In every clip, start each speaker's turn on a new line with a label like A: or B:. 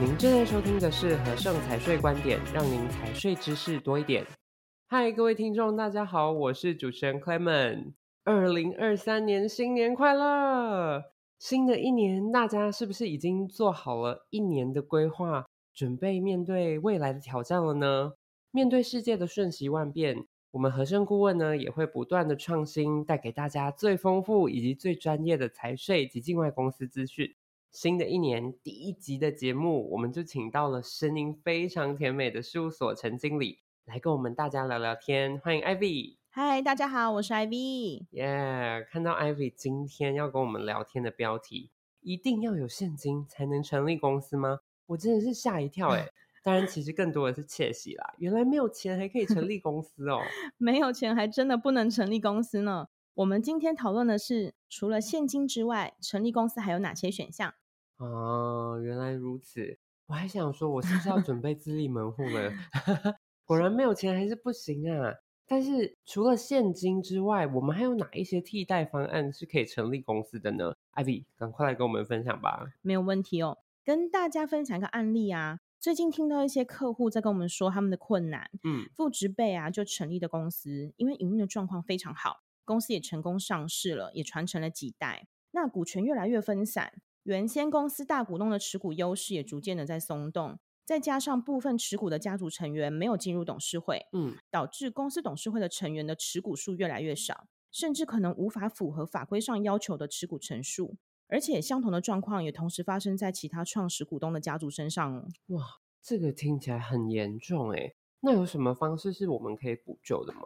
A: 您正在收听的是和盛财税观点，让您财税知识多一点。嗨，各位听众，大家好，我是主持人 Clement。二零二三年新年快乐！新的一年，大家是不是已经做好了一年的规划，准备面对未来的挑战了呢？面对世界的瞬息万变，我们和盛顾问呢也会不断的创新，带给大家最丰富以及最专业的财税及境外公司资讯。新的一年第一集的节目，我们就请到了声音非常甜美的事务所陈经理来跟我们大家聊聊天。欢迎 Ivy。
B: 嗨，大家好，我是 Ivy。
A: 耶，yeah, 看到 Ivy 今天要跟我们聊天的标题，一定要有现金才能成立公司吗？我真的是吓一跳哎！当然，其实更多的是窃喜啦。原来没有钱还可以成立公司哦，
B: 没有钱还真的不能成立公司呢。我们今天讨论的是，除了现金之外，成立公司还有哪些选项？
A: 哦，原来如此。我还想说，我是不是要准备自立门户了？果然没有钱还是不行啊。但是除了现金之外，我们还有哪一些替代方案是可以成立公司的呢艾比赶快来跟我们分享吧。
B: 没有问题哦，跟大家分享一个案例啊。最近听到一些客户在跟我们说他们的困难，嗯，父职辈啊就成立的公司，因为营运的状况非常好，公司也成功上市了，也传承了几代。那股权越来越分散，原先公司大股东的持股优势也逐渐的在松动。再加上部分持股的家族成员没有进入董事会，嗯，导致公司董事会的成员的持股数越来越少，甚至可能无法符合法规上要求的持股成数。而且相同的状况也同时发生在其他创始股东的家族身上。
A: 哇，这个听起来很严重诶。那有什么方式是我们可以补救的吗？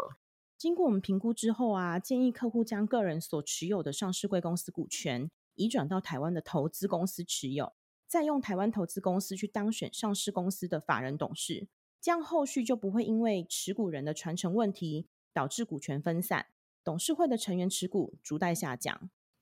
B: 经过我们评估之后啊，建议客户将个人所持有的上市贵公司股权移转到台湾的投资公司持有。再用台湾投资公司去当选上市公司的法人董事，这样后续就不会因为持股人的传承问题导致股权分散，董事会的成员持股逐代下降。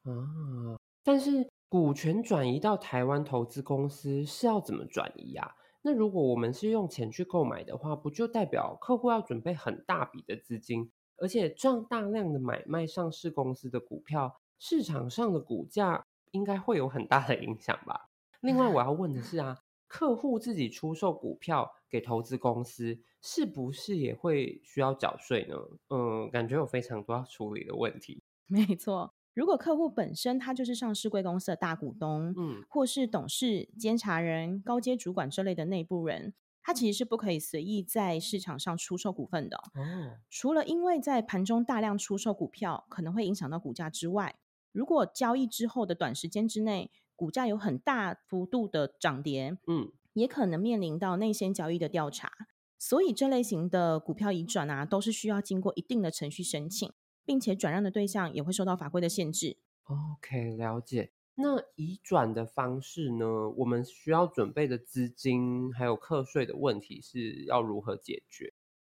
A: 啊，但是股权转移到台湾投资公司是要怎么转移啊？那如果我们是用钱去购买的话，不就代表客户要准备很大笔的资金，而且这样大量的买卖上市公司的股票，市场上的股价应该会有很大的影响吧？另外，我要问的是啊，客户自己出售股票给投资公司，是不是也会需要缴税呢？嗯，感觉有非常多要处理的问题。
B: 没错，如果客户本身他就是上市贵公司的大股东，嗯，或是董事、监察人、高阶主管之类的内部人，他其实是不可以随意在市场上出售股份的。哦，除了因为在盘中大量出售股票可能会影响到股价之外，如果交易之后的短时间之内，股价有很大幅度的涨跌，嗯，也可能面临到内线交易的调查，所以这类型的股票移转啊，都是需要经过一定的程序申请，并且转让的对象也会受到法规的限制。
A: OK，了解。那移转的方式呢？我们需要准备的资金还有课税的问题是要如何解决？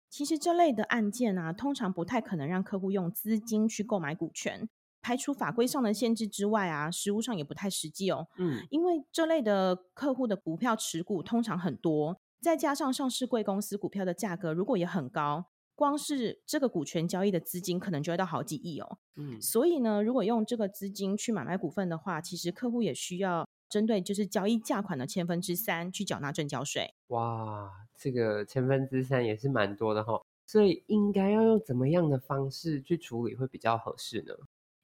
B: 其实这类的案件啊，通常不太可能让客户用资金去购买股权。排除法规上的限制之外啊，实务上也不太实际哦。嗯，因为这类的客户的股票持股通常很多，再加上上市贵公司股票的价格如果也很高，光是这个股权交易的资金可能就要到好几亿哦。嗯，所以呢，如果用这个资金去买卖股份的话，其实客户也需要针对就是交易价款的千分之三去缴纳证交税。
A: 哇，这个千分之三也是蛮多的哈、哦。所以应该要用怎么样的方式去处理会比较合适呢？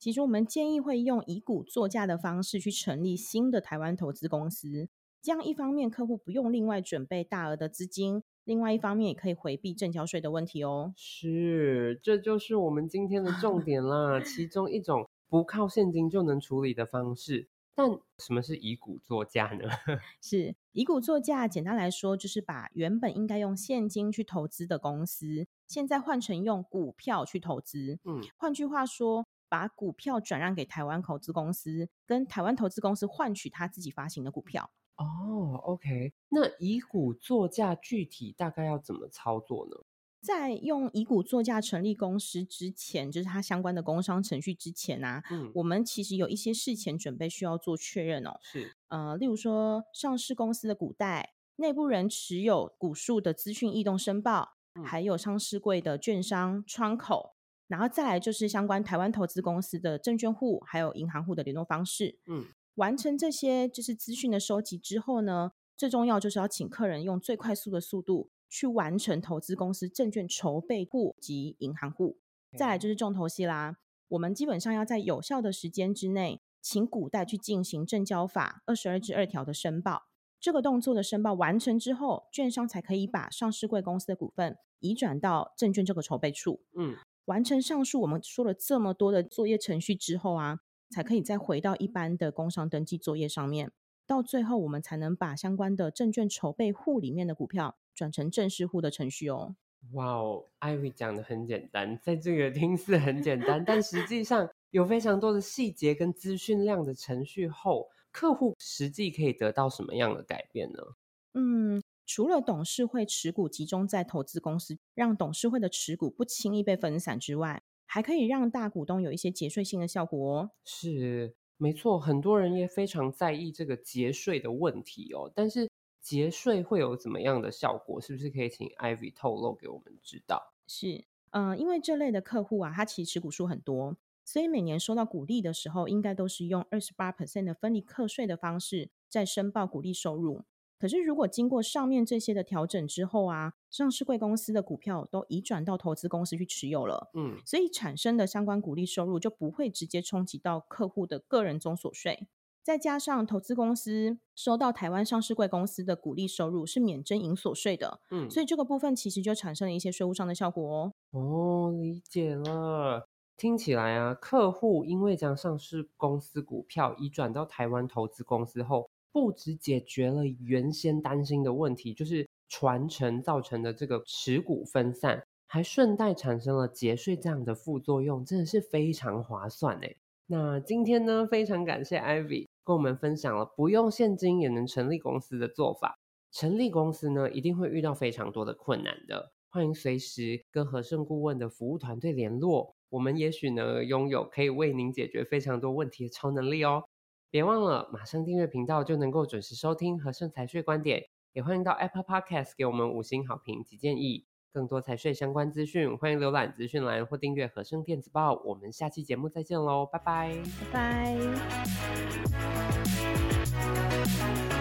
B: 其实我们建议会用以股作价的方式去成立新的台湾投资公司，这样一方面客户不用另外准备大额的资金，另外一方面也可以回避正交税的问题哦。
A: 是，这就是我们今天的重点啦，其中一种不靠现金就能处理的方式。但什么是以股作价呢？
B: 是以股作价，简单来说就是把原本应该用现金去投资的公司，现在换成用股票去投资。嗯，换句话说。把股票转让给台湾投资公司，跟台湾投资公司换取他自己发行的股票。
A: 哦，OK，那以股作价具体大概要怎么操作呢？
B: 在用以股作价成立公司之前，就是它相关的工商程序之前啊，嗯，我们其实有一些事前准备需要做确认哦。是，呃，例如说上市公司的股代、内部人持有股数的资讯异动申报，嗯，还有上市柜的券商窗口。然后再来就是相关台湾投资公司的证券户，还有银行户的联络方式。嗯，完成这些就是资讯的收集之后呢，最重要就是要请客人用最快速的速度去完成投资公司证券筹备户及银行户。再来就是重头戏啦，我们基本上要在有效的时间之内，请古代去进行证交法二十二至二条的申报。这个动作的申报完成之后，券商才可以把上市贵公司的股份移转到证券这个筹备处。嗯，完成上述我们说了这么多的作业程序之后啊，才可以再回到一般的工商登记作业上面。到最后，我们才能把相关的证券筹备户里面的股票转成正式户的程序哦。
A: 哇哦艾薇讲的很简单，在这个听似很简单，但实际上有非常多的细节跟资讯量的程序后，客户实际可以得到什么样的改变呢？
B: 嗯，除了董事会持股集中在投资公司，让董事会的持股不轻易被分散之外，还可以让大股东有一些节税性的效果哦。
A: 是。没错，很多人也非常在意这个节税的问题哦。但是节税会有怎么样的效果？是不是可以请 Ivy 透露给我们知道？
B: 是，嗯、呃，因为这类的客户啊，他其实持股数很多，所以每年收到股利的时候，应该都是用二十八 percent 的分离课税的方式在申报股利收入。可是，如果经过上面这些的调整之后啊，上市贵公司的股票都移转到投资公司去持有了，嗯，所以产生的相关股利收入就不会直接冲击到客户的个人综所税。再加上投资公司收到台湾上市贵公司的股利收入是免征营所税的，嗯，所以这个部分其实就产生了一些税务上的效果哦。
A: 哦，理解了。听起来啊，客户因为将上市公司股票移转到台湾投资公司后。不只解决了原先担心的问题，就是传承造成的这个持股分散，还顺带产生了节税这样的副作用，真的是非常划算诶。那今天呢，非常感谢 Ivy 跟我们分享了不用现金也能成立公司的做法。成立公司呢，一定会遇到非常多的困难的，欢迎随时跟和盛顾问的服务团队联络，我们也许呢，拥有可以为您解决非常多问题的超能力哦。别忘了，马上订阅频道就能够准时收听和盛财税观点，也欢迎到 Apple Podcast 给我们五星好评及建议。更多财税相关资讯，欢迎浏览资讯栏或订阅和盛电子报。我们下期节目再见喽，拜拜，
B: 拜拜。